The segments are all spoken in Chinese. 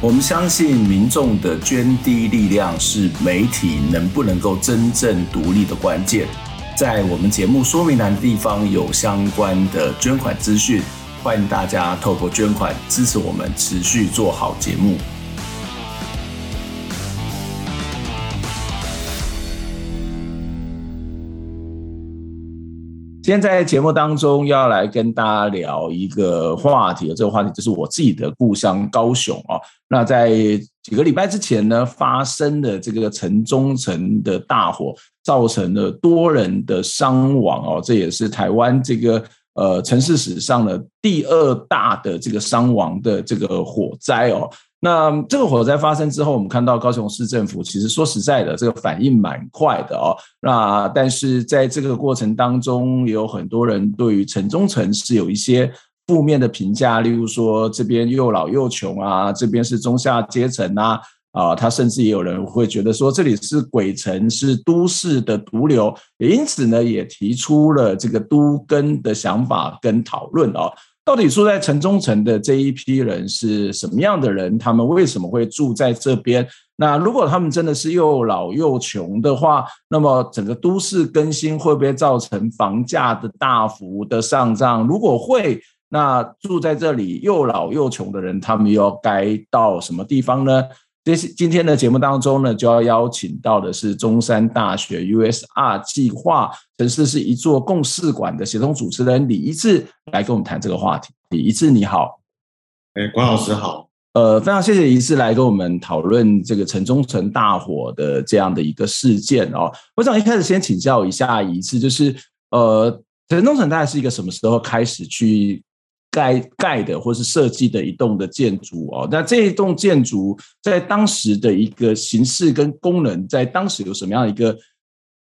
我们相信民众的捐滴力量是媒体能不能够真正独立的关键。在我们节目说明栏地方有相关的捐款资讯，欢迎大家透过捐款支持我们持续做好节目。今天在节目当中要来跟大家聊一个话题，这个话题就是我自己的故乡高雄啊。那在几个礼拜之前呢，发生的这个城中城的大火，造成了多人的伤亡哦，这也是台湾这个呃城市史上的第二大的这个伤亡的这个火灾哦。那这个火灾发生之后，我们看到高雄市政府其实说实在的，这个反应蛮快的哦。那但是在这个过程当中，也有很多人对于城中城是有一些负面的评价，例如说这边又老又穷啊，这边是中下阶层啊，啊，他甚至也有人会觉得说这里是鬼城，是都市的毒瘤，因此呢，也提出了这个都根的想法跟讨论哦。到底住在城中城的这一批人是什么样的人？他们为什么会住在这边？那如果他们真的是又老又穷的话，那么整个都市更新会不会造成房价的大幅的上涨？如果会，那住在这里又老又穷的人，他们又该到什么地方呢？这是今天的节目当中呢，就要邀请到的是中山大学 USR 计划城市是一座共事馆的协同主持人李一智来跟我们谈这个话题。李一智你好，哎，管老师好，呃，非常谢谢一智来跟我们讨论这个城中城大火的这样的一个事件哦。我想一开始先请教一下一智，就是呃，城中城大概是一个什么时候开始去？盖盖的或是设计的一栋的建筑哦，那这一栋建筑在当时的一个形式跟功能，在当时有什么样一个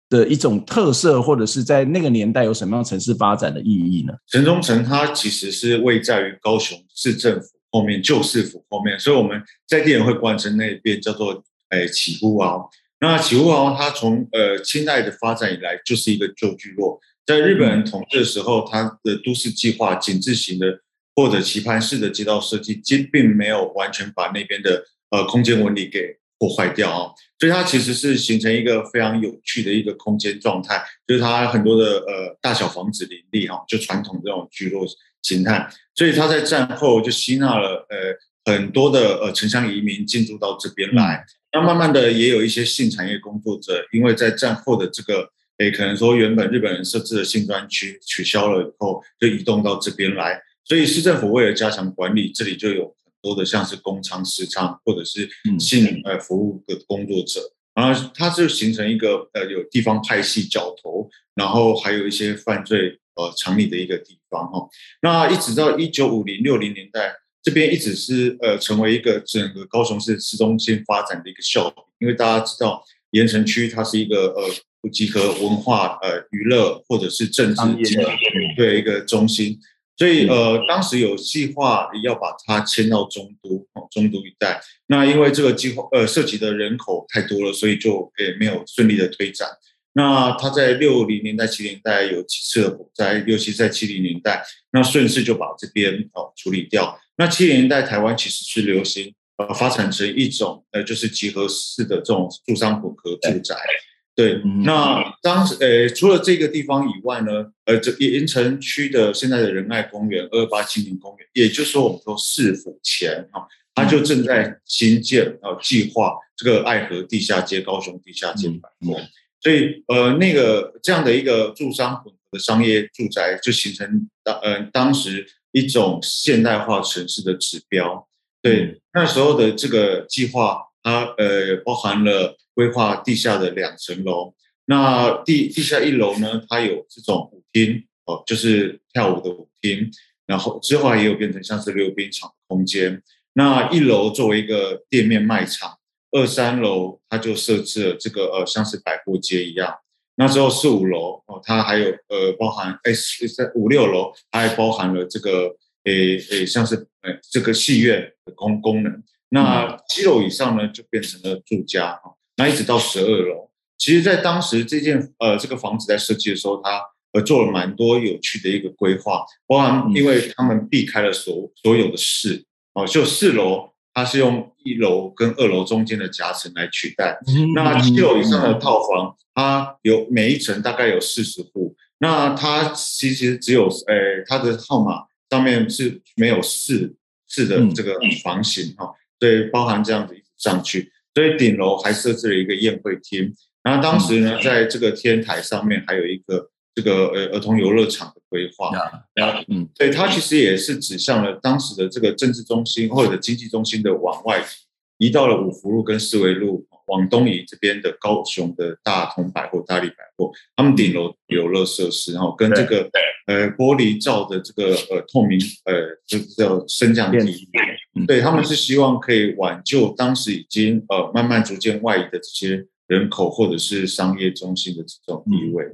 的一种特色，或者是在那个年代有什么样城市发展的意义呢？城中城它其实是位在于高雄市政府后面，旧市府后面，所以我们在地人会关称那边叫做诶起屋王。那起屋王它从呃清代的发展以来就是一个旧聚落。在日本人统治的时候，他的都市计划井字形的或者棋盘式的街道设计，并并没有完全把那边的呃空间纹理给破坏掉啊，所以它其实是形成一个非常有趣的一个空间状态，就是它很多的呃大小房子林立哈，就传统这种聚落形态，所以它在战后就吸纳了呃很多的呃城乡移民进驻到这边来，那慢慢的也有一些性产业工作者，因为在战后的这个。诶，可能说原本日本人设置的性专区取消了以后，就移动到这边来，所以市政府为了加强管理，这里就有很多的像是公娼私娼或者是性呃服务的工作者，然后它就形成一个呃有地方派系角头，然后还有一些犯罪呃藏匿的一个地方哈。那一直到一九五零六零年代，这边一直是呃成为一个整个高雄市市中心发展的一个笑柄，因为大家知道盐城区它是一个呃。不集合文化、呃娱乐或者是政治经济对一个中心，所以呃当时有计划要把它迁到中都哦，中都一带。那因为这个计划呃涉及的人口太多了，所以就也没有顺利的推展。那他在六零年代、七零年代有几次的火灾，尤其在七零年代，那顺势就把这边哦处理掉。那七零年代台湾其实是流行呃发展成一种呃就是集合式的这种住商混合住宅。对，那当时呃，除了这个地方以外呢，呃，这盐城区的现在的仁爱公园、二二八青年公园，也就是说我们说市府前啊，它就正在新建呃计划这个爱河地下街、高雄地下街百货，所以呃，那个这样的一个住商混合的商业住宅，就形成当呃当时一种现代化城市的指标。对，那时候的这个计划，它呃包含了。规划地下的两层楼，那地地下一楼呢，它有这种舞厅哦，就是跳舞的舞厅，然后之后也有变成像是溜冰场空间。那一楼作为一个店面卖场，二三楼它就设置了这个呃像是百货街一样。那时候四五楼哦，它还有呃包含哎在五六楼，它还包含了这个诶诶像是呃这个戏院的功功能。那七楼以上呢，就变成了住家哈。那一直到十二楼，其实，在当时这件呃这个房子在设计的时候，它呃做了蛮多有趣的一个规划，包含因为他们避开了所所有的室哦，就四楼。它是用一楼跟二楼中间的夹层来取代。那七楼以上的套房，它有每一层大概有四十户。那它其实只有，诶、欸，它的号码上面是没有四四的这个房型哈，所以包含这样子一直上去。所以顶楼还设置了一个宴会厅。然后当时呢，在这个天台上面还有一个。这个呃儿童游乐场的规划，然后嗯，对，它其实也是指向了当时的这个政治中心或者经济中心的往外移到了五福路跟四维路往东移这边的高雄的大同百货、大利百货，他们顶楼游乐设施，然后跟这个呃玻璃罩的这个呃透明呃就叫升降梯，对，他们是希望可以挽救当时已经呃慢慢逐渐外移的这些人口或者是商业中心的这种地位。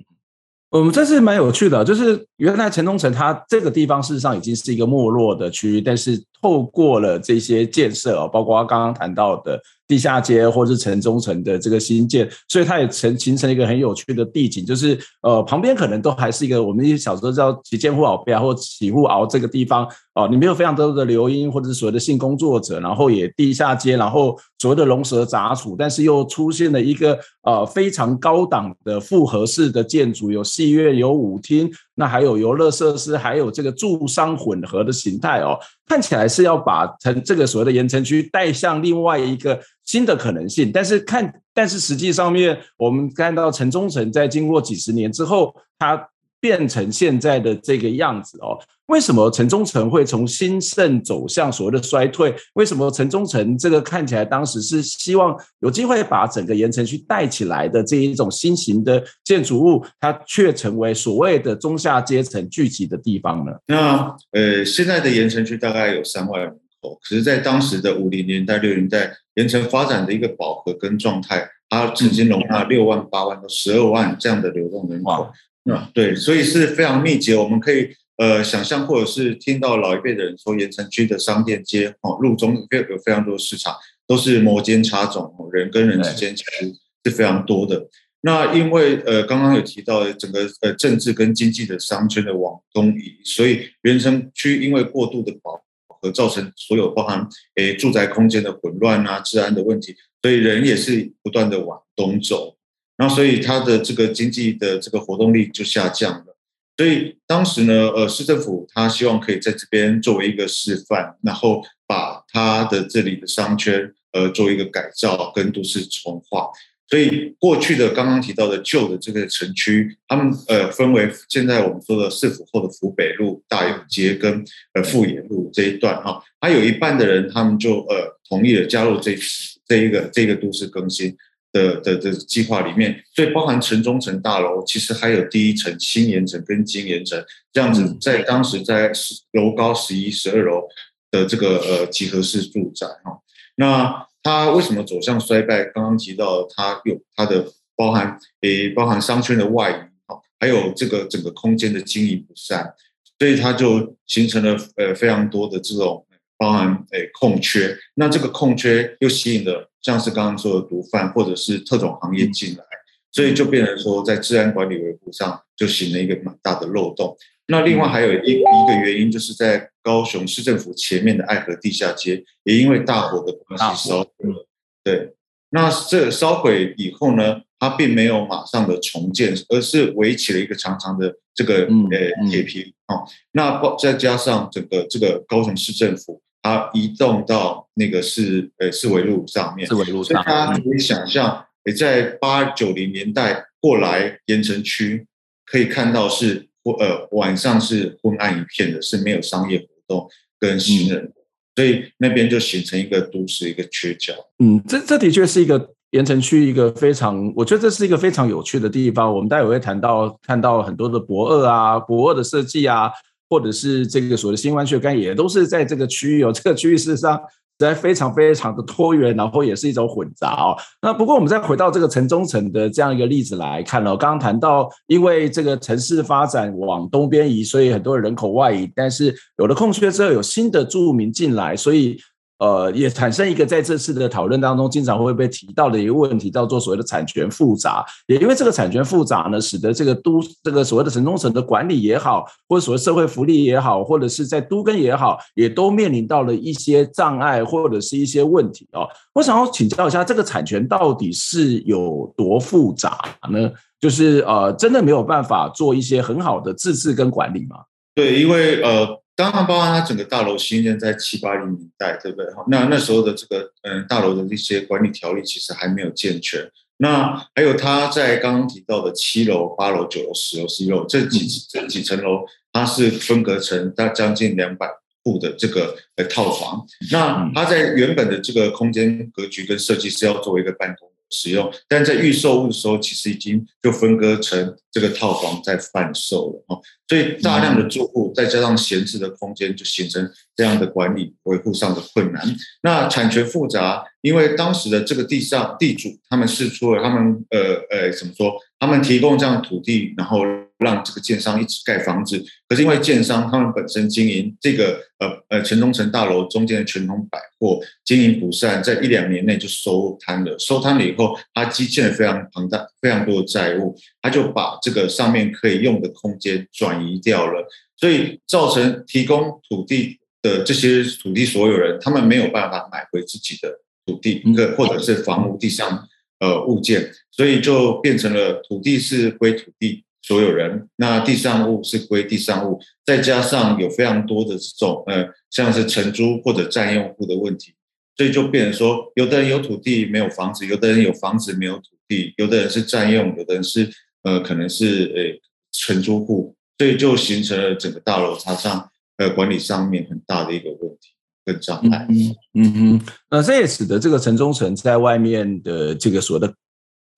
嗯，这是蛮有趣的，就是原来城中城它这个地方事实上已经是一个没落的区域，但是透过了这些建设哦，包括刚刚谈到的。地下街或是城中城的这个新建，所以它也成形成一个很有趣的地景，就是呃旁边可能都还是一个我们一些小时候叫几间户老边或起户鳌这个地方哦，里面有非常多的流莺或者是所谓的性工作者，然后也地下街，然后所谓的龙蛇杂处，但是又出现了一个呃非常高档的复合式的建筑，有戏院，有舞厅。那还有游乐设施，还有这个住商混合的形态哦，看起来是要把城这个所谓的盐城区带向另外一个新的可能性。但是看，但是实际上面，我们看到城中城在经过几十年之后，它。变成现在的这个样子哦，为什么城中城会从兴盛走向所谓的衰退？为什么城中城这个看起来当时是希望有机会把整个盐城区带起来的这一种新型的建筑物，它却成为所谓的中下阶层聚集的地方呢？那呃，现在的盐城区大概有三万人口，可是，在当时的五零年代、六零年代，盐城发展的一个饱和跟状态，它曾经容纳六万、八万到十二万这样的流动人口。啊，对，所以是非常密集。我们可以呃想象，或者是听到老一辈的人说，盐城区的商店街哦，路中有有非常多的市场，都是摩肩擦踵，人跟人之间其实是非常多的。那因为呃刚刚有提到整个呃政治跟经济的商圈的往东移，所以原城区因为过度的饱和，造成所有包含诶住宅空间的混乱啊、治安的问题，所以人也是不断的往东走。那所以它的这个经济的这个活动力就下降了，所以当时呢，呃，市政府他希望可以在这边作为一个示范，然后把它的这里的商圈呃做一个改造跟都市重划。所以过去的刚刚提到的旧的这个城区，他们呃分为现在我们说的市府后的府北路、大勇街跟呃富野路这一段哈，还有一半的人他们就呃同意了加入这这一个这个都市更新。的的的计划里面，所以包含城中城大楼，其实还有第一层新年城跟金盐埕这样子，在当时在楼高十一、十二楼的这个呃集合式住宅哈，那它为什么走向衰败？刚刚提到它有它的包含诶，包含商圈的外移哈，还有这个整个空间的经营不善，所以它就形成了呃非常多的这种。包含诶空缺，那这个空缺又吸引了像是刚刚说的毒贩或者是特种行业进来，所以就变成说在治安管理维护上就形成一个蛮大的漏洞。那另外还有一一个原因，就是在高雄市政府前面的爱河地下街也因为大火的关系烧毁了。对，那这烧毁以后呢，它并没有马上的重建，而是围起了一个长长的这个呃铁皮哦。那再加上整个这个高雄市政府。它移动到那个是呃四维路上面，四维路上，大家可以想象，也在八九零年代过来盐城区，可以看到是呃晚上是昏暗一片的，是没有商业活动跟行人，嗯、所以那边就形成一个都市一个缺角。嗯，这这的确是一个盐城区一个非常，我觉得这是一个非常有趣的地方。我们待会会谈到看到很多的博二啊，博二的设计啊。或者是这个所谓的新湾血干也都是在这个区域哦。这个区域事实上在非常非常的多元，然后也是一种混杂哦。那不过我们再回到这个城中城的这样一个例子来看哦，刚刚谈到，因为这个城市发展往东边移，所以很多人口外移，但是有了空缺之后，有新的住民进来，所以。呃，也产生一个在这次的讨论当中经常会被提到的一个问题，叫做所谓的产权复杂。也因为这个产权复杂呢，使得这个都这个所谓的城中城的管理也好，或者所谓社会福利也好，或者是在都跟也好，也都面临到了一些障碍或者是一些问题哦。我想要请教一下，这个产权到底是有多复杂呢？就是呃，真的没有办法做一些很好的自治跟管理吗？对，因为呃。当然，包含它整个大楼新建在七八零年代，对不对？哈，那那时候的这个嗯，大楼的一些管理条例其实还没有健全。那还有它在刚刚提到的七楼、八楼、九楼、十楼、十一楼这几这几层楼，它是分隔成大将近两百户的这个呃套房。那它在原本的这个空间格局跟设计是要作为一个办公。使用，但在预售物的时候，其实已经就分割成这个套房在贩售了哦，所以大量的住户再加上闲置的空间，就形成这样的管理维护上的困难。那产权复杂，因为当时的这个地上地主他们试出了他们呃呃怎么说？他们提供这样的土地，然后。让这个建商一直盖房子，可是因为建商他们本身经营这个呃呃城中城大楼中间的全通百货经营不善，在一两年内就收摊了。收摊了以后，他积欠了非常庞大、非常多的债务，他就把这个上面可以用的空间转移掉了，所以造成提供土地的这些土地所有人，他们没有办法买回自己的土地，或者是房屋地上呃物件，所以就变成了土地是归土地。所有人，那地上物是归地上物，再加上有非常多的这种呃，像是承租或者占用户的问题，所以就变成说，有的人有土地没有房子，有的人有房子没有土地，有的人是占用，有的人是呃，可能是呃承租户，所以就形成了整个大楼它上呃管理上面很大的一个问题跟障碍。嗯嗯嗯，那这也使得这个城中城在外面的这个所谓的。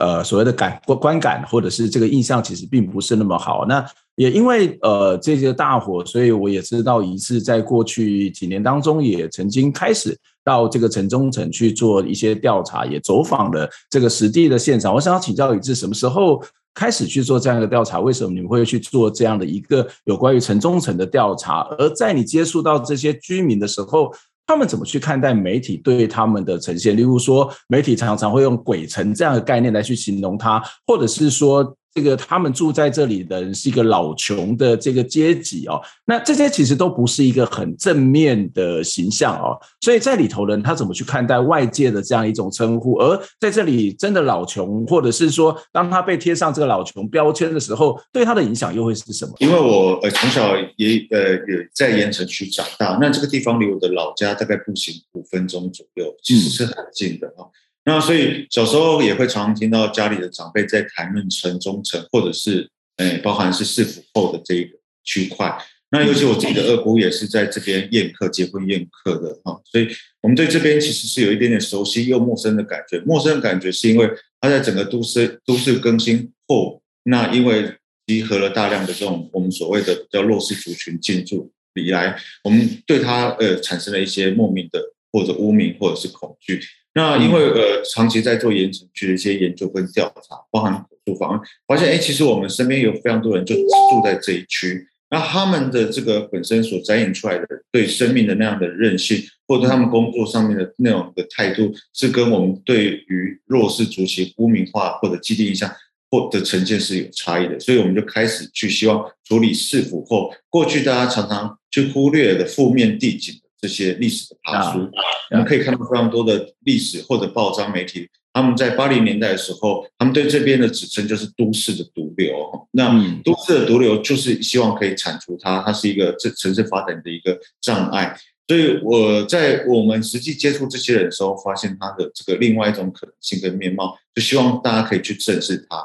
呃，所谓的感观观感或者是这个印象，其实并不是那么好。那也因为呃这些大火，所以我也知道一次，在过去几年当中，也曾经开始到这个城中城去做一些调查，也走访了这个实地的现场。我想要请教一次，什么时候开始去做这样的调查？为什么你们会去做这样的一个有关于城中城的调查？而在你接触到这些居民的时候，他们怎么去看待媒体对他们的呈现？例如说，媒体常常会用“鬼城”这样的概念来去形容他，或者是说。这个他们住在这里的人是一个老穷的这个阶级哦，那这些其实都不是一个很正面的形象哦，所以在里头人他怎么去看待外界的这样一种称呼？而在这里真的老穷，或者是说当他被贴上这个老穷标签的时候，对他的影响又会是什么？因为我呃从小也呃也在盐城区长大，那这个地方离我的老家大概步行五分钟左右，其实是很近的啊。那所以小时候也会常听到家里的长辈在谈论城中城，或者是诶，包含是市府后的这一个区块。那尤其我自己的二姑也是在这边宴客、结婚宴客的哈，所以我们对这边其实是有一点点熟悉又陌生的感觉。陌生的感觉是因为它在整个都市都市更新后，那因为集合了大量的这种我们所谓的比较弱势族群进驻以来，我们对它呃产生了一些莫名的或者污名或者是恐惧。那因为呃，长期在做盐城区的一些研究跟调查，包含口述访问，发现哎，其实我们身边有非常多人就住在这一区。那他们的这个本身所展现出来的对生命的那样的韧性，或者他们工作上面的那种的态度，是跟我们对于弱势族群污名化或者既定印象或的呈现是有差异的。所以我们就开始去希望处理市府后过去大家常常去忽略的负面地景。这些历史的爬书，我们可以看到非常多的历史或者报章媒体，他们在八零年代的时候，他们对这边的指称就是都市的毒瘤。那都市的毒瘤就是希望可以铲除它，它是一个这城市发展的一个障碍。所以我在我们实际接触这些人的时候，发现他的这个另外一种可能性跟面貌，就希望大家可以去正视它。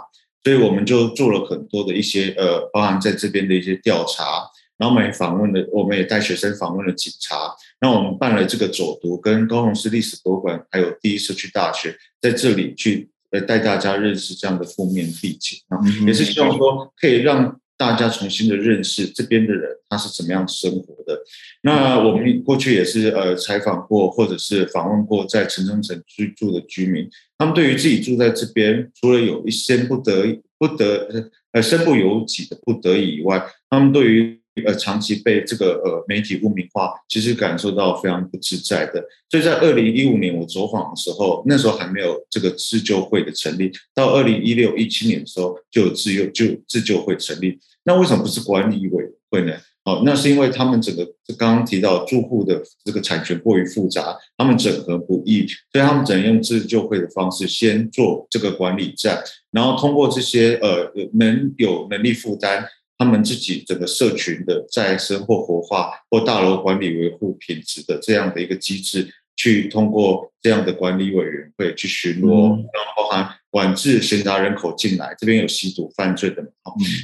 所以我们就做了很多的一些呃，包含在这边的一些调查。然后我们也访问了，我们也带学生访问了警察。那我们办了这个走读，跟高雄市历史博物馆还有第一社区大学在这里去呃带大家认识这样的负面背景啊，也是希望说可以让大家重新的认识这边的人他是怎么样生活的。那我们过去也是呃采访过或者是访问过在城中城居住的居民，他们对于自己住在这边，除了有一些不得不得呃身不由己的不得已以外，他们对于呃，长期被这个呃媒体污名化，其实感受到非常不自在的。所以在二零一五年我走访的时候，那时候还没有这个自救会的成立。到二零一六一七年的时候，就有自救就自救会成立。那为什么不是管理委员会呢？哦，那是因为他们整个刚刚提到住户的这个产权过于复杂，他们整合不易，所以他们只能用自救会的方式先做这个管理站，然后通过这些呃能有能力负担。他们自己整个社群的再生或活化或大楼管理维护品质的这样的一个机制，去通过这样的管理委员会去巡逻，然后包含管制闲杂人口进来，这边有吸毒犯罪的，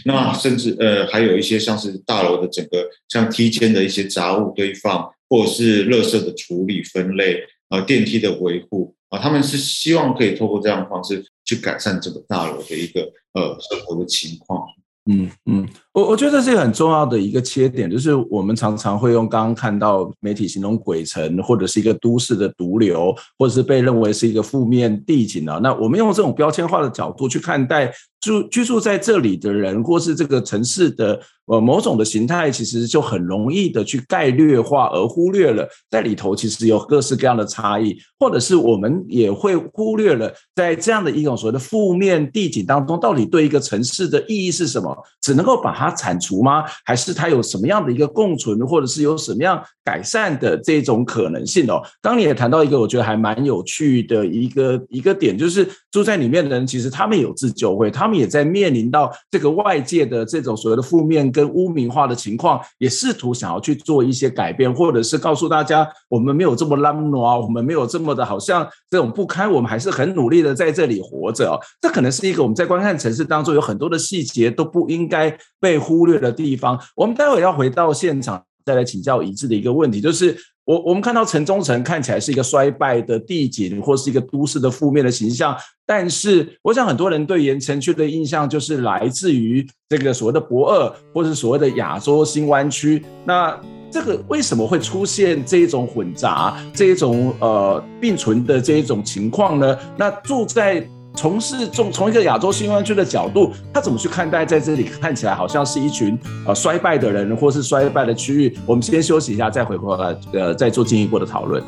那甚至呃还有一些像是大楼的整个像梯间的一些杂物堆放，或者是垃圾的处理分类，呃电梯的维护啊，他们是希望可以透过这样的方式去改善这个大楼的一个呃生活的情况。嗯嗯，我我觉得这是一个很重要的一个切点，就是我们常常会用刚刚看到媒体形容鬼城，或者是一个都市的毒瘤，或者是被认为是一个负面地景啊。那我们用这种标签化的角度去看待住居住在这里的人，或是这个城市的。呃，某种的形态其实就很容易的去概略化，而忽略了在里头其实有各式各样的差异，或者是我们也会忽略了在这样的一种所谓的负面地景当中，到底对一个城市的意义是什么？只能够把它它铲除吗？还是它有什么样的一个共存，或者是有什么样改善的这种可能性哦？刚你也谈到一个我觉得还蛮有趣的一个一个点，就是住在里面的人其实他们有自救会，他们也在面临到这个外界的这种所谓的负面跟污名化的情况，也试图想要去做一些改变，或者是告诉大家，我们没有这么烂挪啊，我们没有这么的好像这种不堪，我们还是很努力的在这里活着。这可能是一个我们在观看城市当中有很多的细节都不应该被被忽略的地方。我们待会要回到现场，再来请教一致的一个问题，就是。我我们看到城中城看起来是一个衰败的地景，或是一个都市的负面的形象，但是我想很多人对盐埕区的印象就是来自于这个所谓的博二，或是所谓的亚洲新湾区。那这个为什么会出现这一种混杂、这一种呃并存的这一种情况呢？那住在从事从从一个亚洲新湾区的角度，他怎么去看待在这里看起来好像是一群呃衰败的人，或是衰败的区域？我们先休息一下，再回过来呃再做进一步的讨论。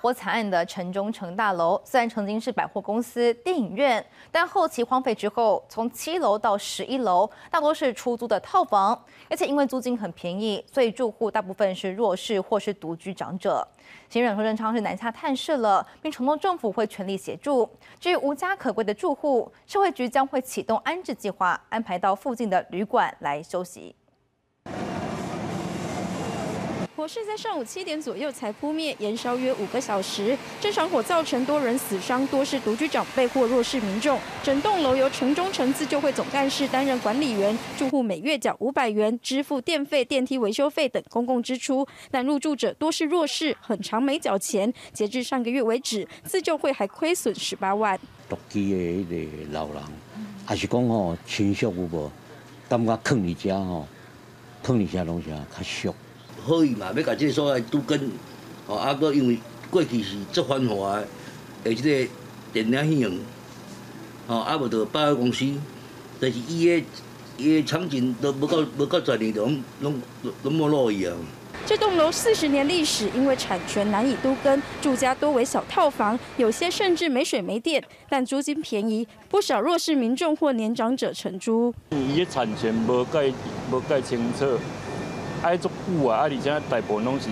火惨案的城中城大楼，虽然曾经是百货公司、电影院，但后期荒废之后，从七楼到十一楼大多是出租的套房，而且因为租金很便宜，所以住户大部分是弱势或是独居长者。行政长苏贞昌是南下探视了，并承诺政府会全力协助。至于无家可归的住户，社会局将会启动安置计划，安排到附近的旅馆来休息。火势在上午七点左右才扑灭，延烧约五个小时。这场火造成多人死伤，多是独居长辈或弱势民众。整栋楼由城中城自救会总干事担任管理员，住户每月缴五百元，支付电费、电梯维修费等公共支出。但入住者多是弱势，很长没缴钱。截至上个月为止，自救会还亏损十八万。独居的那个老人，还是讲哦，情绪有无？感觉囥你家哦，囥你家东西啊，较俗。好意嘛，要甲这个所在都跟，哦，啊，搁因为过去是足繁华的，诶，即个电影戏院，哦，啊，无着百货公司，但是伊个伊个场景都无够无够十年，拢拢拢没落去啊。这栋楼四十年历史，因为产权难以都更，住家多为小套房，有些甚至没水没电，但租金便宜，不少弱势民众或年长者承租。伊个产权无盖无盖清楚。挨足久啊！啊，而且大部分拢是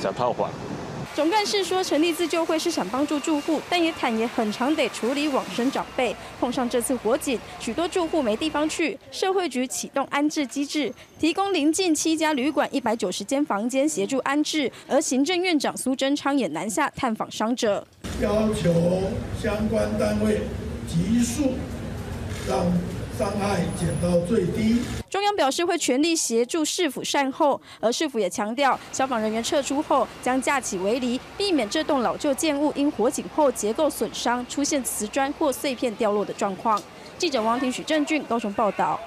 小套房。总干事说，成立自救会是想帮助住户，但也坦言很常得处理往生长辈。碰上这次火警，许多住户没地方去，社会局启动安置机制，提供邻近七家旅馆一百九十间房间协助安置。而行政院长苏贞昌也南下探访伤者，要求相关单位急速让伤害减到最低。中央表示会全力协助市府善后，而市府也强调，消防人员撤出后将架起围篱，避免这栋老旧建物因火警后结构损伤出现瓷砖或碎片掉落的状况。记者王庭、许正俊高雄报道。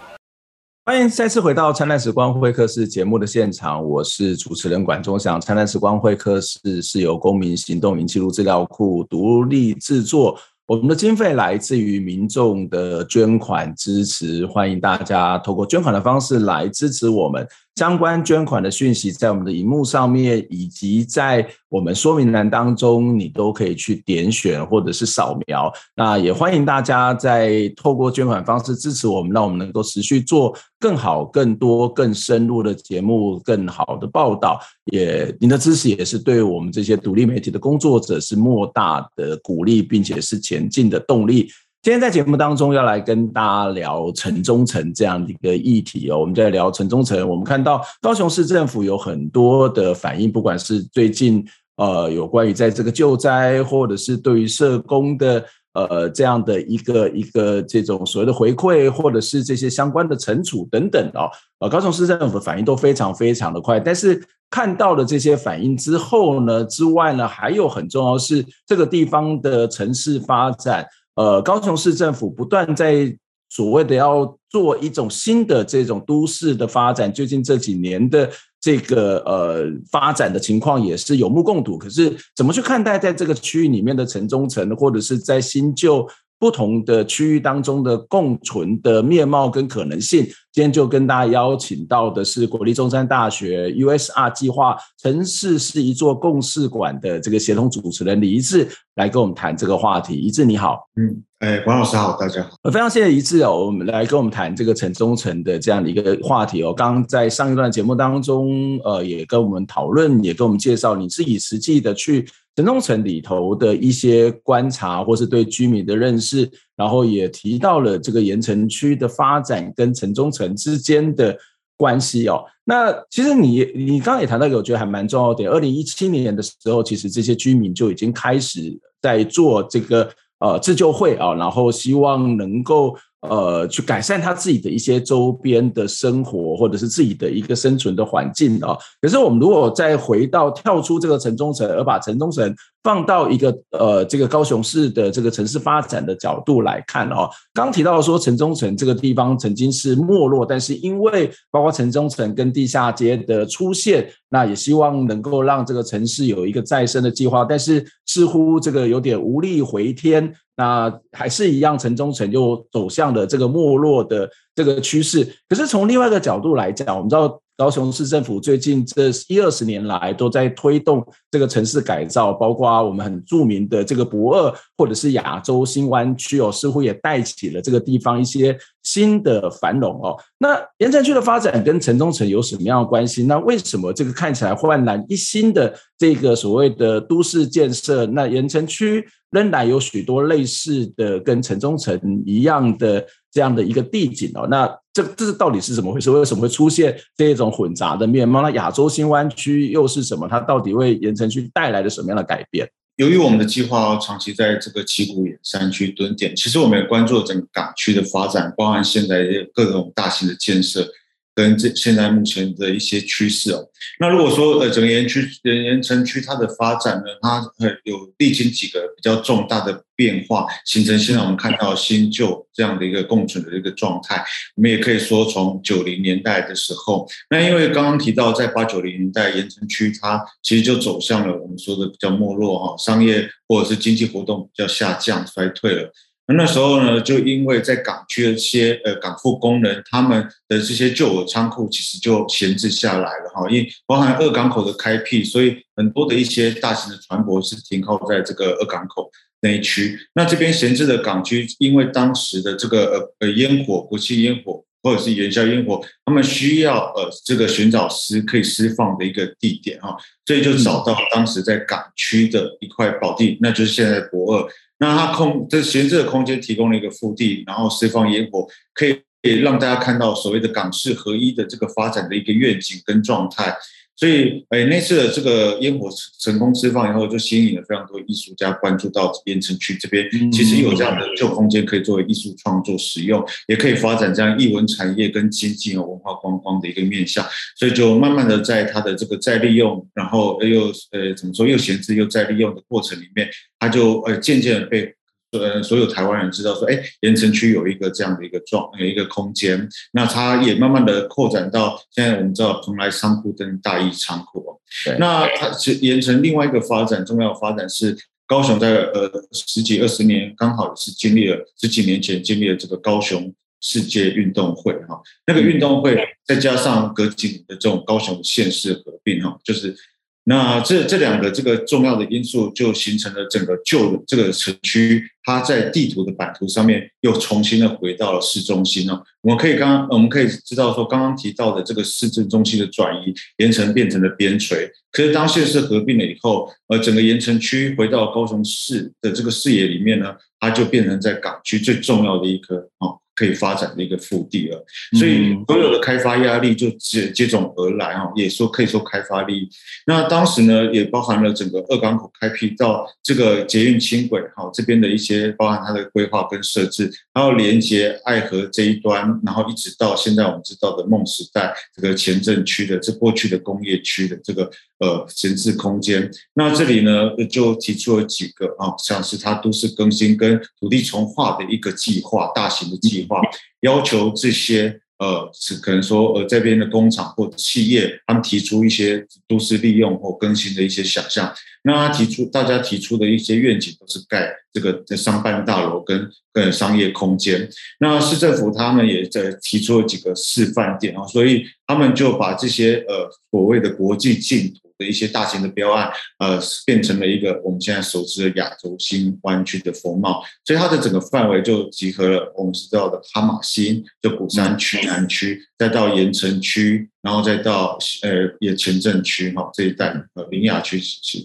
欢迎再次回到《灿烂时光会客室》节目的现场，我是主持人管中祥。《灿烂时光会客室》是由公民行动云记录资料库独立制作。我们的经费来自于民众的捐款支持，欢迎大家透过捐款的方式来支持我们。相关捐款的讯息在我们的荧幕上面，以及在我们说明栏当中，你都可以去点选或者是扫描。那也欢迎大家在透过捐款方式支持我们，让我们能够持续做更好、更多、更深入的节目，更好的报道。也您的支持也是对我们这些独立媒体的工作者是莫大的鼓励，并且是前进的动力。今天在节目当中要来跟大家聊城中城这样的一个议题哦，我们在聊城中城，我们看到高雄市政府有很多的反应，不管是最近呃有关于在这个救灾，或者是对于社工的呃这样的一个一个这种所谓的回馈，或者是这些相关的惩处等等哦，呃高雄市政府的反应都非常非常的快，但是看到了这些反应之后呢，之外呢，还有很重要是这个地方的城市发展。呃，高雄市政府不断在所谓的要做一种新的这种都市的发展，最近这几年的这个呃发展的情况也是有目共睹。可是怎么去看待在这个区域里面的城中城，或者是在新旧不同的区域当中的共存的面貌跟可能性？今天就跟大家邀请到的是国立中山大学 USR 计划城市是一座共事馆的这个协同主持人李一志来跟我们谈这个话题。一志你好，嗯，哎，王老师好，大家好，非常谢谢一志哦，我们来跟我们谈这个城中城的这样的一个话题哦。刚刚在上一段节目当中，呃，也跟我们讨论，也跟我们介绍你自己实际的去城中城里头的一些观察，或是对居民的认识，然后也提到了这个盐城区的发展跟城中城。之间的关系哦，那其实你你刚刚也谈到一个，我觉得还蛮重要的点。二零一七年的时候，其实这些居民就已经开始在做这个呃自救会啊，然后希望能够呃去改善他自己的一些周边的生活，或者是自己的一个生存的环境啊。可是我们如果再回到跳出这个城中城，而把城中城放到一个呃这个高雄市的这个城市发展的角度来看哦，刚提到说城中城这个地方曾经是没落，但是因为包括城中城跟地下街的出现，那也希望能够让这个城市有一个再生的计划，但是似乎这个有点无力回天，那还是一样城中城又走向了这个没落的这个趋势。可是从另外一个角度来讲，我们知道。高雄市政府最近这一二十年来都在推动这个城市改造，包括我们很著名的这个博二，或者是亚洲新湾区哦，似乎也带起了这个地方一些新的繁荣哦。那盐城区的发展跟城中城有什么样的关系？那为什么这个看起来焕然一新的这个所谓的都市建设，那盐城区仍然有许多类似的跟城中城一样的这样的一个地景哦？那这这到底是怎么回事？为什么会出现这种混杂的面貌？那亚洲新湾区又是什么？它到底为盐城区带来了什么样的改变？由于我们的计划长期在这个旗鼓野山区蹲点，其实我们也关注了整个港区的发展，包含现在各种大型的建设。跟这现在目前的一些趋势哦，那如果说呃整个盐区盐盐城区它的发展呢，它呃有历经几个比较重大的变化，形成现在我们看到新旧这样的一个共存的一个状态。我们也可以说从九零年代的时候，那因为刚刚提到在八九零年代盐城区它其实就走向了我们说的比较没落哈，商业或者是经济活动比较下降衰退了。那那时候呢，就因为在港区的一些呃港埠工人，他们的这些旧有仓库其实就闲置下来了哈，因为包含二港口的开辟，所以很多的一些大型的船舶是停靠在这个二港口那一区。那这边闲置的港区，因为当时的这个呃呃烟火、国际烟火或者是元宵烟火，他们需要呃这个寻找施可以施放的一个地点哈，所以就找到当时在港区的一块宝地，那就是现在的驳二。那它空这闲置的空间提供了一个腹地，然后释放烟火，可以让大家看到所谓的港式合一的这个发展的一个愿景跟状态。所以，哎，那次的这个烟火成功释放以后，就吸引了非常多艺术家关注到盐城区这边，其实有这样的旧空间可以作为艺术创作使用，也可以发展这样艺文产业跟经济和文化观光的一个面向，所以就慢慢的在它的这个再利用，然后又呃怎么说又闲置又再利用的过程里面，它就呃渐渐的被。呃，所有台湾人知道说，哎，盐城区有一个这样的一个状，有一个空间，那它也慢慢的扩展到现在我们知道蓬莱仓库跟大义仓库。对那它是盐城另外一个发展重要的发展是高雄在呃十几二十年刚好是经历了十几年前经历了这个高雄世界运动会哈，那个运动会再加上隔几年的这种高雄县市合并哈，就是。那这这两个这个重要的因素，就形成了整个旧的这个城区，它在地图的版图上面又重新的回到了市中心哦。我们可以刚我们可以知道说，刚刚提到的这个市政中心的转移，盐城变成了边陲。可是当县市合并了以后，呃，整个盐城区回到高雄市的这个视野里面呢，它就变成在港区最重要的一颗哦。可以发展的一个腹地了，所以所有的开发压力就接接踵而来哈，也说可以说开发力。那当时呢，也包含了整个二港口开辟到这个捷运轻轨哈这边的一些，包含它的规划跟设置，然后连接爱河这一端，然后一直到现在我们知道的梦时代这个前镇区的这过去的工业区的这个呃闲置空间。那这里呢，就提出了几个啊，像是它都市更新跟土地重划的一个计划，大型的计划。要求这些呃，是可能说呃，这边的工厂或企业，他们提出一些都市利用或更新的一些想象。那他提出，大家提出的一些愿景都是盖这个商办大楼跟跟商业空间。那市政府他们也在提出了几个示范点啊，所以他们就把这些呃所谓的国际竞的一些大型的标案，呃，变成了一个我们现在熟知的亚洲新湾区的风貌，所以它的整个范围就集合了我们知道的哈马星，就古山区南区，再到盐城区，然后再到呃也前镇区哈这一带，呃林雅区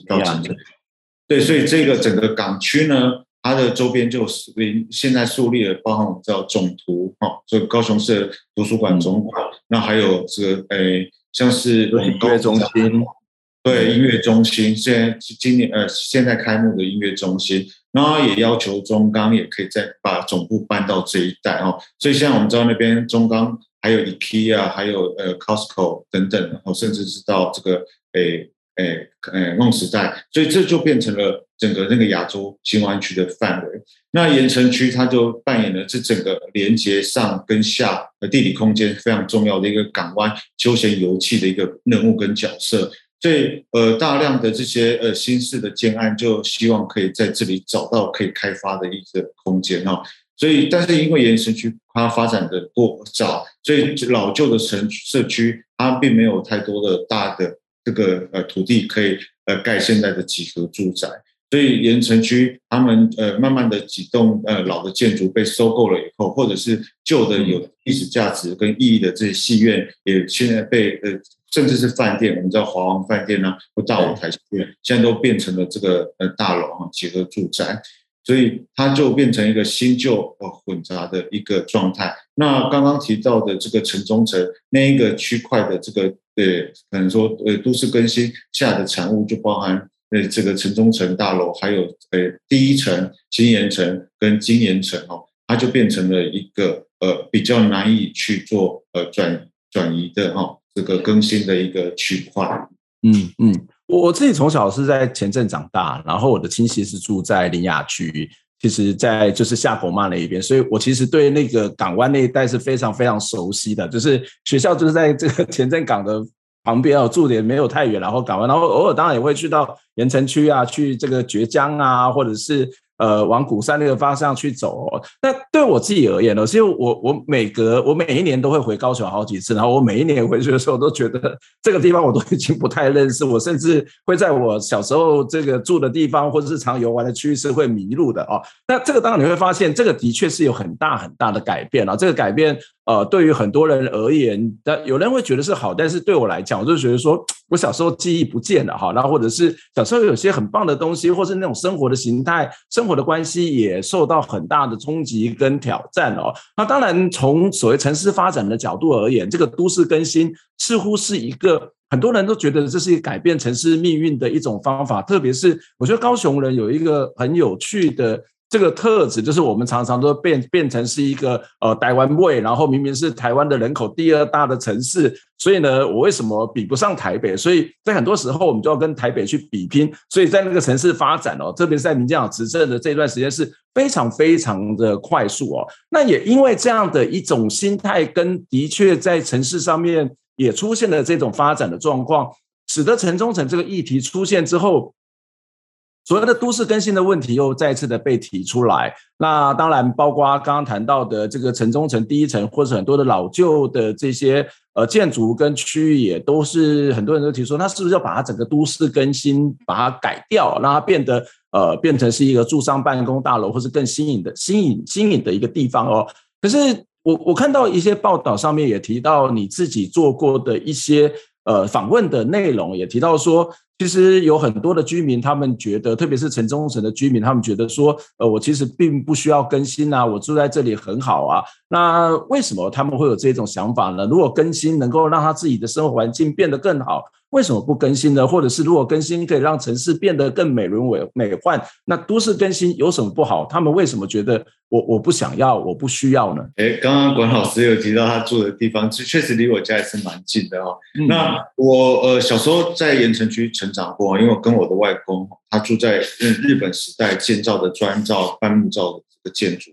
到前镇，对，所以这个整个港区呢，它的周边就是现在树立了，包含我们知道总图哈，这个高雄市图书馆总馆，那还有这个诶像是音乐中心。对，音乐中心现在今年呃现在开幕的音乐中心，然后也要求中钢也可以再把总部搬到这一带哦。所以现在我们知道那边中钢还有 IKEA，还有呃 Costco 等等，然后甚至是到这个诶诶诶梦时代，所以这就变成了整个那个亚洲新湾区的范围。那盐城区它就扮演了这整个连接上跟下的地理空间非常重要的一个港湾休闲游憩的一个任务跟角色。所以，呃，大量的这些呃新式的建案，就希望可以在这里找到可以开发的一个空间哈。所以，但是因为盐城区它发展的过早，所以老旧的城社区它并没有太多的大的这个呃土地可以呃盖现在的几何住宅。所以盐城区他们呃慢慢的几栋呃老的建筑被收购了以后，或者是旧的有历史价值跟意义的这些戏院，也现在被呃。甚至是饭店，我们知道华王饭店呢，或大舞台戏院，现在都变成了这个呃大楼哈，结合住宅，所以它就变成一个新旧呃混杂的一个状态。那刚刚提到的这个城中城那一个区块的这个呃，可能说呃都市更新下的产物，就包含呃这个城中城大楼，还有呃第一层新盐城跟金盐城哦，它就变成了一个呃比较难以去做呃转转移的哈。这个更新的一个区块，嗯嗯，我自己从小是在前镇长大，然后我的亲戚是住在林雅区，其实，在就是下狗骂那一边，所以我其实对那个港湾那一带是非常非常熟悉的，就是学校就是在这个前镇港的旁边哦，住的也没有太远，然后港湾，然后偶尔当然也会去到盐城区啊，去这个绝江啊，或者是。呃，往鼓山那个方向去走哦。那对我自己而言呢，其实我我每隔我每一年都会回高雄好几次，然后我每一年回去的时候都觉得这个地方我都已经不太认识，我甚至会在我小时候这个住的地方或日常游玩的区域是会迷路的哦。那这个当然你会发现，这个的确是有很大很大的改变啊。这个改变呃，对于很多人而言，但有人会觉得是好，但是对我来讲，我就觉得说我小时候记忆不见了哈，然后或者是小时候有些很棒的东西，或是那种生活的形态生。活的关系也受到很大的冲击跟挑战哦。那当然，从所谓城市发展的角度而言，这个都市更新似乎是一个很多人都觉得这是改变城市命运的一种方法。特别是我觉得高雄人有一个很有趣的。这个特质就是我们常常都变变成是一个呃台湾味，然后明明是台湾的人口第二大的城市，所以呢，我为什么比不上台北？所以在很多时候我们就要跟台北去比拼。所以在那个城市发展哦，特别是在民进党执政的这段时间是非常非常的快速哦。那也因为这样的一种心态，跟的确在城市上面也出现了这种发展的状况，使得城中城这个议题出现之后。所谓的都市更新的问题又再次的被提出来，那当然包括刚刚谈到的这个城中城第一层，或者很多的老旧的这些呃建筑跟区域，也都是很多人都提出，那是不是要把它整个都市更新，把它改掉，让它变得呃变成是一个住商办公大楼，或是更新颖的新颖新颖的一个地方哦？可是我我看到一些报道上面也提到你自己做过的一些呃访问的内容，也提到说。其实有很多的居民，他们觉得，特别是城中城的居民，他们觉得说，呃，我其实并不需要更新啊，我住在这里很好啊。那为什么他们会有这种想法呢？如果更新能够让他自己的生活环境变得更好，为什么不更新呢？或者是如果更新可以让城市变得更美轮美美奂，那都市更新有什么不好？他们为什么觉得我我不想要，我不需要呢？哎，刚刚管老师有提到他住的地方，确实离我家也是蛮近的哦。嗯、那我呃小时候在盐城区成长过，因为我跟我的外公，他住在日日本时代建造的砖造、半木造的这个建筑。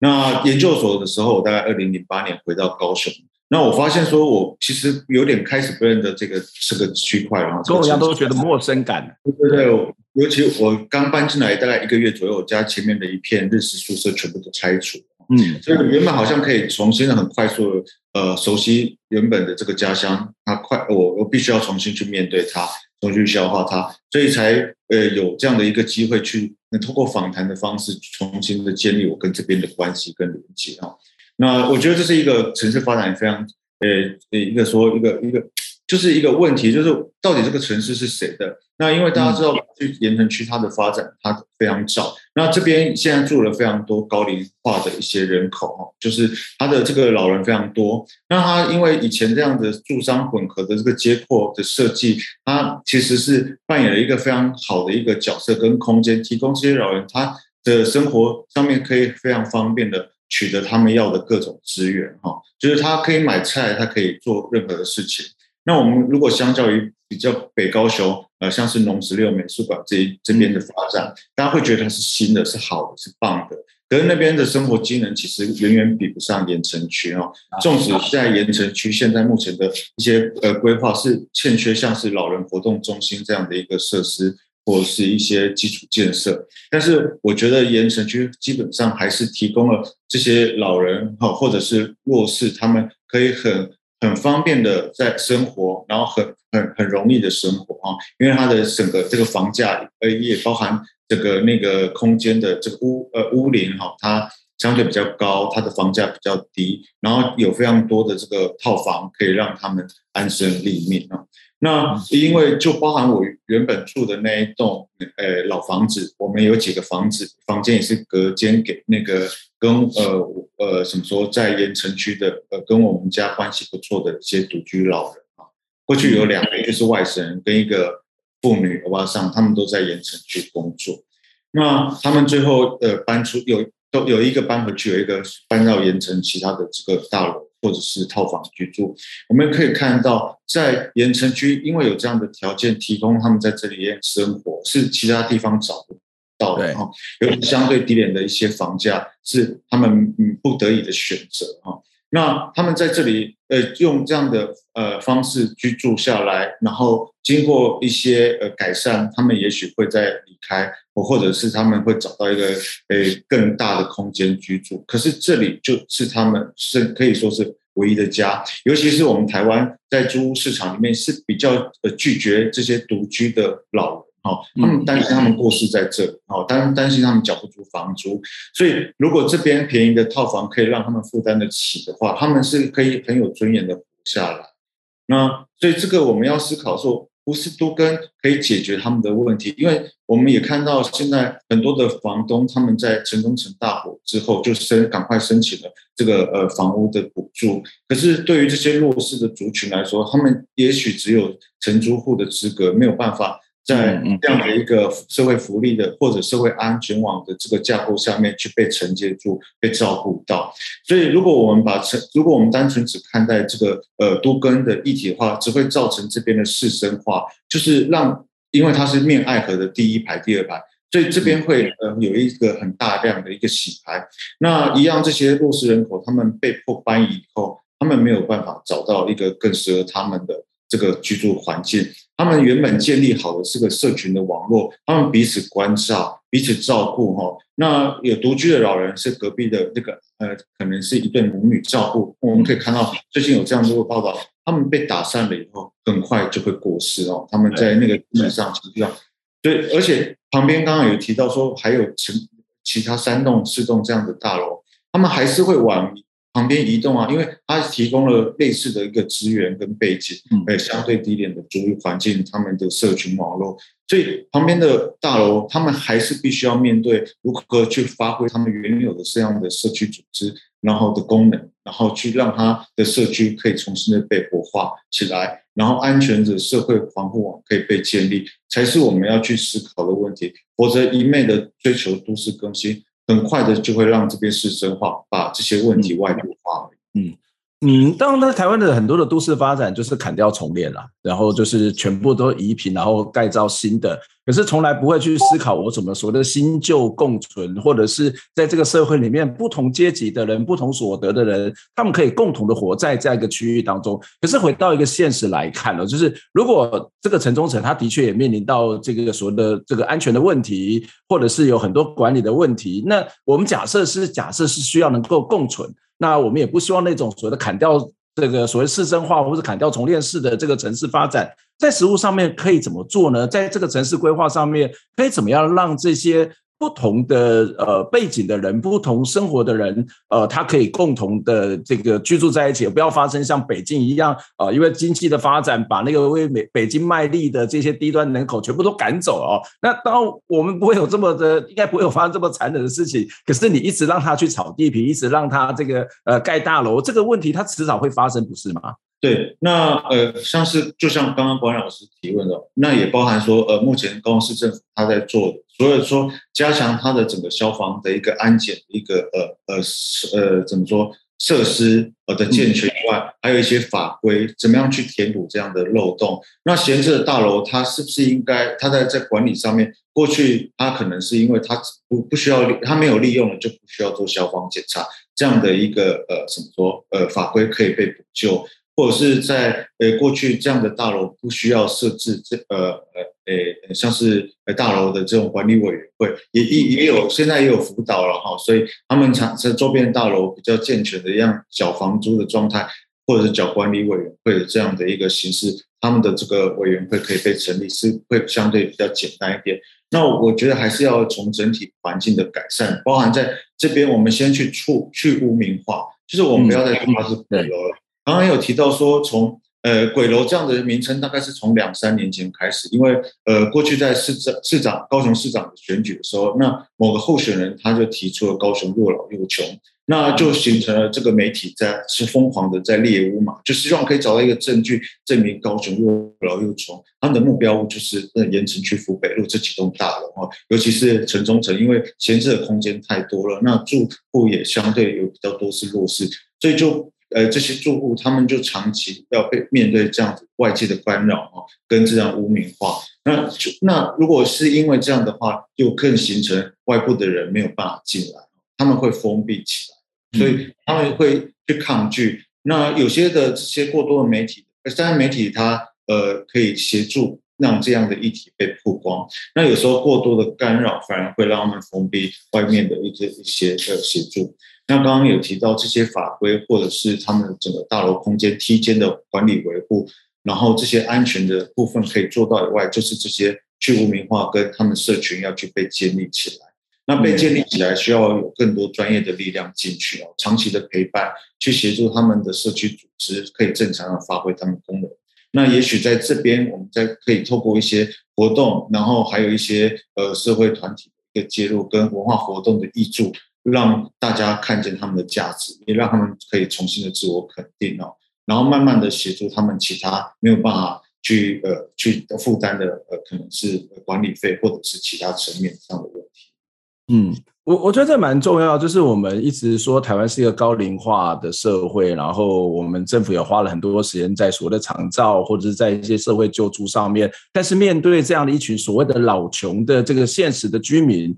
那研究所的时候，我大概二零零八年回到高雄。那我发现说，我其实有点开始不认得这个这个区块，然后跟我一样都觉得陌生感。对对对，尤其我刚搬进来大概一个月左右，我家前面的一片日式宿舍全部都拆除。嗯，所以原本好像可以重新的很快速的呃熟悉原本的这个家乡，它快我我必须要重新去面对它，重新去消化它，所以才呃有这样的一个机会去能通过访谈的方式重新的建立我跟这边的关系跟连接啊。那我觉得这是一个城市发展非常，呃，一个说一个一个，就是一个问题，就是到底这个城市是谁的？那因为大家知道，去盐城区它的发展它非常早，那这边现在住了非常多高龄化的一些人口哈，就是它的这个老人非常多。那它因为以前这样的住商混合的这个街廓的设计，它其实是扮演了一个非常好的一个角色跟空间，提供这些老人他的生活上面可以非常方便的。取得他们要的各种资源，哈，就是他可以买菜，他可以做任何的事情。那我们如果相较于比较北高雄，呃，像是农十六美术馆这一这边的发展，大家会觉得它是新的，是好的，是棒的。可是那边的生活机能其实远远比不上盐城区哦。纵使在盐城区现在目前的一些呃规划是欠缺，像是老人活动中心这样的一个设施。或是一些基础建设，但是我觉得盐城区基本上还是提供了这些老人哈，或者是弱势，他们可以很很方便的在生活，然后很很很容易的生活啊，因为它的整个这个房价呃也包含这个那个空间的这个屋呃屋龄哈，它相对比较高，它的房价比较低，然后有非常多的这个套房可以让他们安身立命啊。那因为就包含我原本住的那一栋呃老房子，我们有几个房子房间也是隔间给那个跟呃呃怎么说在盐城区的呃跟我们家关系不错的一些独居老人啊，过去有两个，一个是外省人跟一个妇女欧巴桑，他们都在盐城区工作，那他们最后呃搬出有都有一个搬回去，有一个搬到盐城其他的这个大楼。或者是套房居住，我们可以看到，在盐城区，因为有这样的条件提供他们在这里生活，是其他地方找不到的哈。有相对低廉的一些房价，是他们嗯不得已的选择哈。那他们在这里呃用这样的呃方式居住下来，然后经过一些呃改善，他们也许会再离开，或者是他们会找到一个呃更大的空间居住。可是这里就是他们是可以说是唯一的家，尤其是我们台湾在租屋市场里面是比较呃拒绝这些独居的老人。哦，他们担心他们过世在这里，哦，担担心他们缴不出房租，所以如果这边便宜的套房可以让他们负担得起的话，他们是可以很有尊严的活下来。那所以这个我们要思考说，不是都跟可以解决他们的问题，因为我们也看到现在很多的房东他们在城中城大火之后就申赶快申请了这个呃房屋的补助，可是对于这些弱势的族群来说，他们也许只有承租户的资格，没有办法。在这样的一个社会福利的或者社会安全网的这个架构下面去被承接住、被照顾到，所以如果我们把成，如果我们单纯只看待这个呃都根的议题的话，只会造成这边的士绅化，就是让因为它是面爱河的第一排、第二排，所以这边会呃有一个很大量的一个洗牌。那一样，这些弱势人口他们被迫搬移以后，他们没有办法找到一个更适合他们的这个居住环境。他们原本建立好的这个社群的网络，他们彼此关照、彼此照顾。哈，那有独居的老人是隔壁的那个呃，可能是一对母女照顾。我们可以看到最近有这样的一个报道，他们被打散了以后，很快就会过世哦。他们在那个基本上实际上，对，而且旁边刚刚有提到说，还有其其他三栋、四栋这样的大楼，他们还是会往。旁边移动啊，因为它提供了类似的一个资源跟背景，还有相对低廉的租屋环境，他们的社群网络，所以旁边的大楼，他们还是必须要面对如何去发挥他们原有的这样的社区组织，然后的功能，然后去让他的社区可以重新的被活化起来，然后安全的社会防护网可以被建立，才是我们要去思考的问题。否则一昧的追求都市更新。很快的就会让这边市深化，把这些问题外部化。嗯，当然，在台湾的很多的都市发展就是砍掉重练了，然后就是全部都移平，然后盖造新的。可是从来不会去思考我怎么说的新旧共存，或者是在这个社会里面不同阶级的人、不同所得的人，他们可以共同的活在这样一个区域当中。可是回到一个现实来看了，就是如果这个城中城，它的确也面临到这个所谓的这个安全的问题，或者是有很多管理的问题。那我们假设是假设是需要能够共存，那我们也不希望那种所谓的砍掉这个所谓市镇化或者砍掉重链式的这个城市发展。在实物上面可以怎么做呢？在这个城市规划上面，可以怎么样让这些不同的呃背景的人、不同生活的人，呃，他可以共同的这个居住在一起，不要发生像北京一样、呃，因为经济的发展把那个为美北京卖力的这些低端人口全部都赶走哦。那当我们不会有这么的，应该不会有发生这么残忍的事情。可是你一直让他去炒地皮，一直让他这个呃盖大楼，这个问题它迟早会发生，不是吗？对，那呃，像是就像刚刚国安老师提问的，那也包含说，呃，目前高雄市政府他在做的，所以说加强它的整个消防的一个安检一个呃呃呃怎么说设施呃的健全以外，还有一些法规，怎么样去填补这样的漏洞？那闲置的大楼，它是不是应该它在在管理上面，过去它可能是因为它不不需要它没有利用了，就不需要做消防检查这样的一个呃怎么说呃法规可以被补救。或者是在呃过去这样的大楼不需要设置这呃呃呃像是呃大楼的这种管理委员会，也也也有现在也有辅导了哈，所以他们产生周边大楼比较健全的一样缴房租的状态，或者是缴管理委员会的这样的一个形式，他们的这个委员会可以被成立，是会相对比较简单一点。那我觉得还是要从整体环境的改善，包含在这边我们先去处去污名化，就是我们不要再说它是鬼楼了。刚刚有提到说，从呃鬼楼这样的名称，大概是从两三年前开始，因为呃过去在市长市长高雄市长的选举的时候，那某个候选人他就提出了高雄又老又穷，那就形成了这个媒体在是疯狂的在猎屋嘛，就希望可以找到一个证据证明高雄又老又穷，他们的目标物就是呃盐城区福北路这几栋大楼啊，尤其是城中城，因为闲置的空间太多了，那住户也相对有比较多是弱势，所以就。呃，这些住户他们就长期要被面对这样子外界的干扰啊，跟这样污名化。那就那如果是因为这样的话，就更形成外部的人没有办法进来，他们会封闭起来，所以他们会去抗拒。那有些的这些过多的媒体，当然媒体它呃可以协助让这样的议题被曝光。那有时候过多的干扰反而会让他们封闭外面的一些一些呃协助。那刚刚有提到这些法规，或者是他们整个大楼空间梯间的管理维护，然后这些安全的部分可以做到以外，就是这些去污名化跟他们社群要去被建立起来。那被建立起来需要有更多专业的力量进去哦，长期的陪伴，去协助他们的社区组织可以正常的发挥他们功能。那也许在这边，我们再可以透过一些活动，然后还有一些呃社会团体的一个介入，跟文化活动的挹注，让大家看见他们的价值，也让他们可以重新的自我肯定哦。然后慢慢的协助他们其他没有办法去呃去负担的呃可能是管理费或者是其他层面上的问题。嗯，我我觉得这蛮重要，就是我们一直说台湾是一个高龄化的社会，然后我们政府也花了很多时间在所谓的长照或者是在一些社会救助上面，但是面对这样的一群所谓的老穷的这个现实的居民，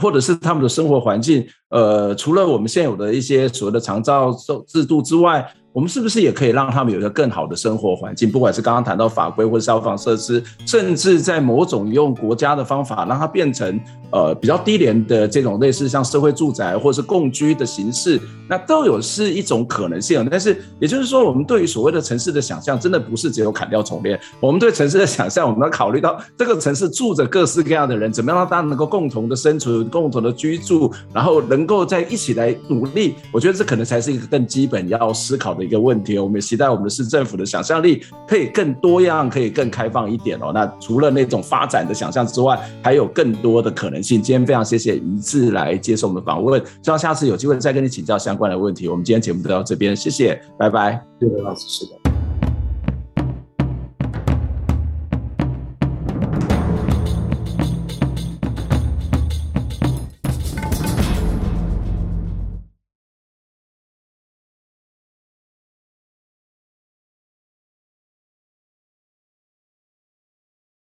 或者是他们的生活环境，呃，除了我们现有的一些所谓的长照制度之外，我们是不是也可以让他们有一个更好的生活环境？不管是刚刚谈到法规或者消防设施，甚至在某种用国家的方法，让它变成呃比较低廉的这种类似像社会住宅或是共居的形式，那都有是一种可能性。但是也就是说，我们对于所谓的城市的想象，真的不是只有砍掉重练。我们对城市的想象，我们要考虑到这个城市住着各式各样的人，怎么样让大家能够共同的生存、共同的居住，然后能够在一起来努力。我觉得这可能才是一个更基本要思考的。一个问题，我们也期待我们的市政府的想象力可以更多样，可以更开放一点哦。那除了那种发展的想象之外，还有更多的可能性。今天非常谢谢宜志来接受我们的访问，希望下次有机会再跟你请教相关的问题。我们今天节目就到这边，谢谢，拜拜。谢谢老师，是的。